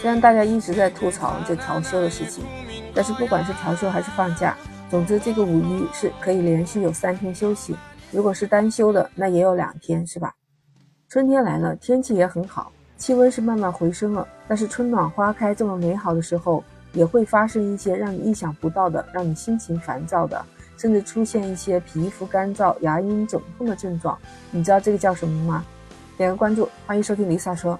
虽然大家一直在吐槽这调休的事情，但是不管是调休还是放假，总之这个五一是可以连续有三天休息。如果是单休的，那也有两天，是吧？春天来了，天气也很好，气温是慢慢回升了。但是春暖花开这么美好的时候，也会发生一些让你意想不到的、让你心情烦躁的，甚至出现一些皮肤干燥、牙龈肿痛的症状。你知道这个叫什么吗？点个关注，欢迎收听 Lisa 说。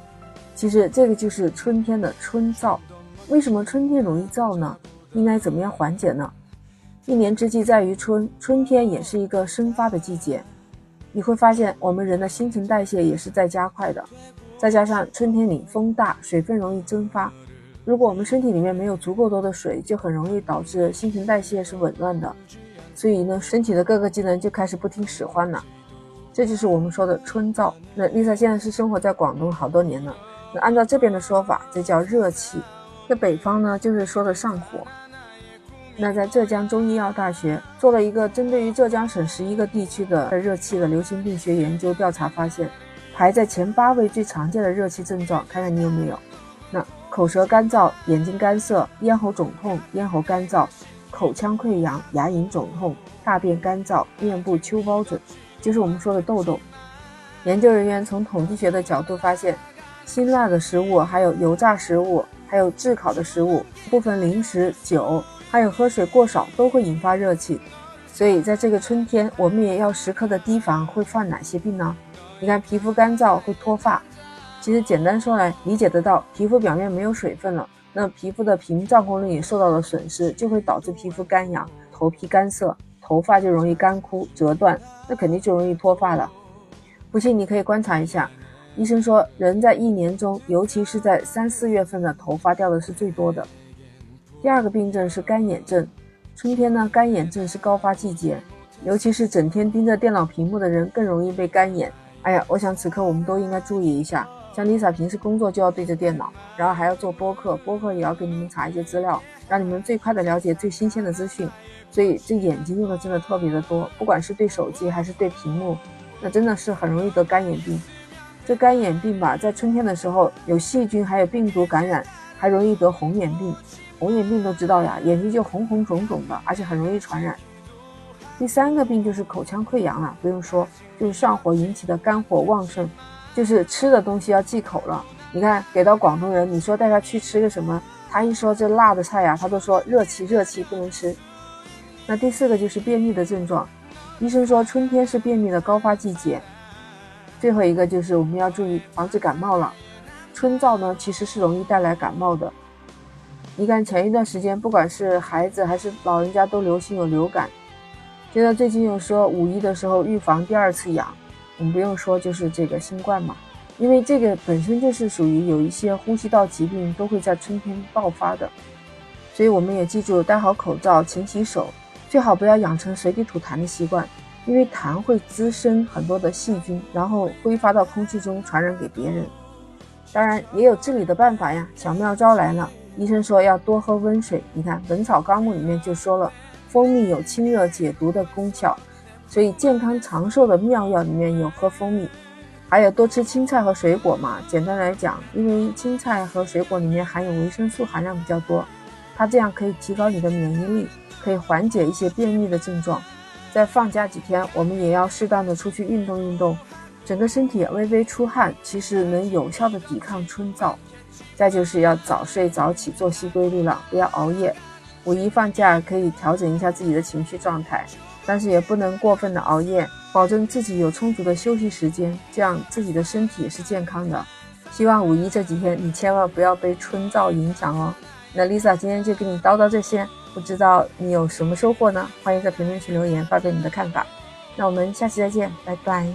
其实这个就是春天的春燥。为什么春天容易燥呢？应该怎么样缓解呢？一年之计在于春，春天也是一个生发的季节。你会发现，我们人的新陈代谢也是在加快的。再加上春天里风大，水分容易蒸发。如果我们身体里面没有足够多的水，就很容易导致新陈代谢是紊乱的。所以呢，身体的各个机能就开始不听使唤了。这就是我们说的春燥。那 Lisa 现在是生活在广东好多年了。那按照这边的说法，这叫热气。那北方呢，就是说的上火。那在浙江中医药大学做了一个针对于浙江省十一个地区的热气的流行病学研究调查，发现排在前八位最常见的热气症状，看看你有没有？那口舌干燥、眼睛干涩、咽喉肿痛、咽喉干燥、口腔溃疡、牙龈肿痛、大便干燥、面部丘包疹，就是我们说的痘痘。研究人员从统计学的角度发现，辛辣的食物、还有油炸食物、还有炙烤的食物、部分零食、酒。还有喝水过少都会引发热气，所以在这个春天，我们也要时刻的提防会犯哪些病呢？你看，皮肤干燥会脱发，其实简单说来，理解得到，皮肤表面没有水分了，那皮肤的屏障功能也受到了损失，就会导致皮肤干痒、头皮干涩，头发就容易干枯折断，那肯定就容易脱发了。不信你可以观察一下，医生说，人在一年中，尤其是在三四月份的头发掉的是最多的。第二个病症是干眼症，春天呢，干眼症是高发季节，尤其是整天盯着电脑屏幕的人更容易被干眼。哎呀，我想此刻我们都应该注意一下。像 Lisa 平时工作就要对着电脑，然后还要做播客，播客也要给你们查一些资料，让你们最快的了解最新鲜的资讯。所以这眼睛用的真的特别的多，不管是对手机还是对屏幕，那真的是很容易得干眼病。这干眼病吧，在春天的时候有细菌还有病毒感染，还容易得红眼病。红眼病都知道呀，眼睛就红红肿肿的，而且很容易传染。第三个病就是口腔溃疡了，不用说，就是上火引起的肝火旺盛，就是吃的东西要忌口了。你看，给到广东人，你说带他去吃个什么，他一说这辣的菜呀，他都说热气热气不能吃。那第四个就是便秘的症状，医生说春天是便秘的高发季节。最后一个就是我们要注意防止感冒了，春燥呢其实是容易带来感冒的。你看前一段时间，不管是孩子还是老人家，都流行有流感。现在最近又说五一的时候预防第二次阳，我们不用说就是这个新冠嘛，因为这个本身就是属于有一些呼吸道疾病都会在春天爆发的，所以我们也记住戴好口罩、勤洗手，最好不要养成随地吐痰的习惯，因为痰会滋生很多的细菌，然后挥发到空气中传染给别人。当然也有治理的办法呀，小妙招来了。医生说要多喝温水，你看《本草纲目》里面就说了，蜂蜜有清热解毒的功效，所以健康长寿的妙药里面有喝蜂蜜，还有多吃青菜和水果嘛。简单来讲，因为青菜和水果里面含有维生素含量比较多，它这样可以提高你的免疫力，可以缓解一些便秘的症状。在放假几天，我们也要适当的出去运动运动，整个身体微微出汗，其实能有效的抵抗春燥。再就是要早睡早起，作息规律了，不要熬夜。五一放假可以调整一下自己的情绪状态，但是也不能过分的熬夜，保证自己有充足的休息时间，这样自己的身体也是健康的。希望五一这几天你千万不要被春燥影响哦。那 Lisa 今天就给你叨叨这些，不知道你有什么收获呢？欢迎在评论区留言发表你的看法。那我们下期再见拜拜。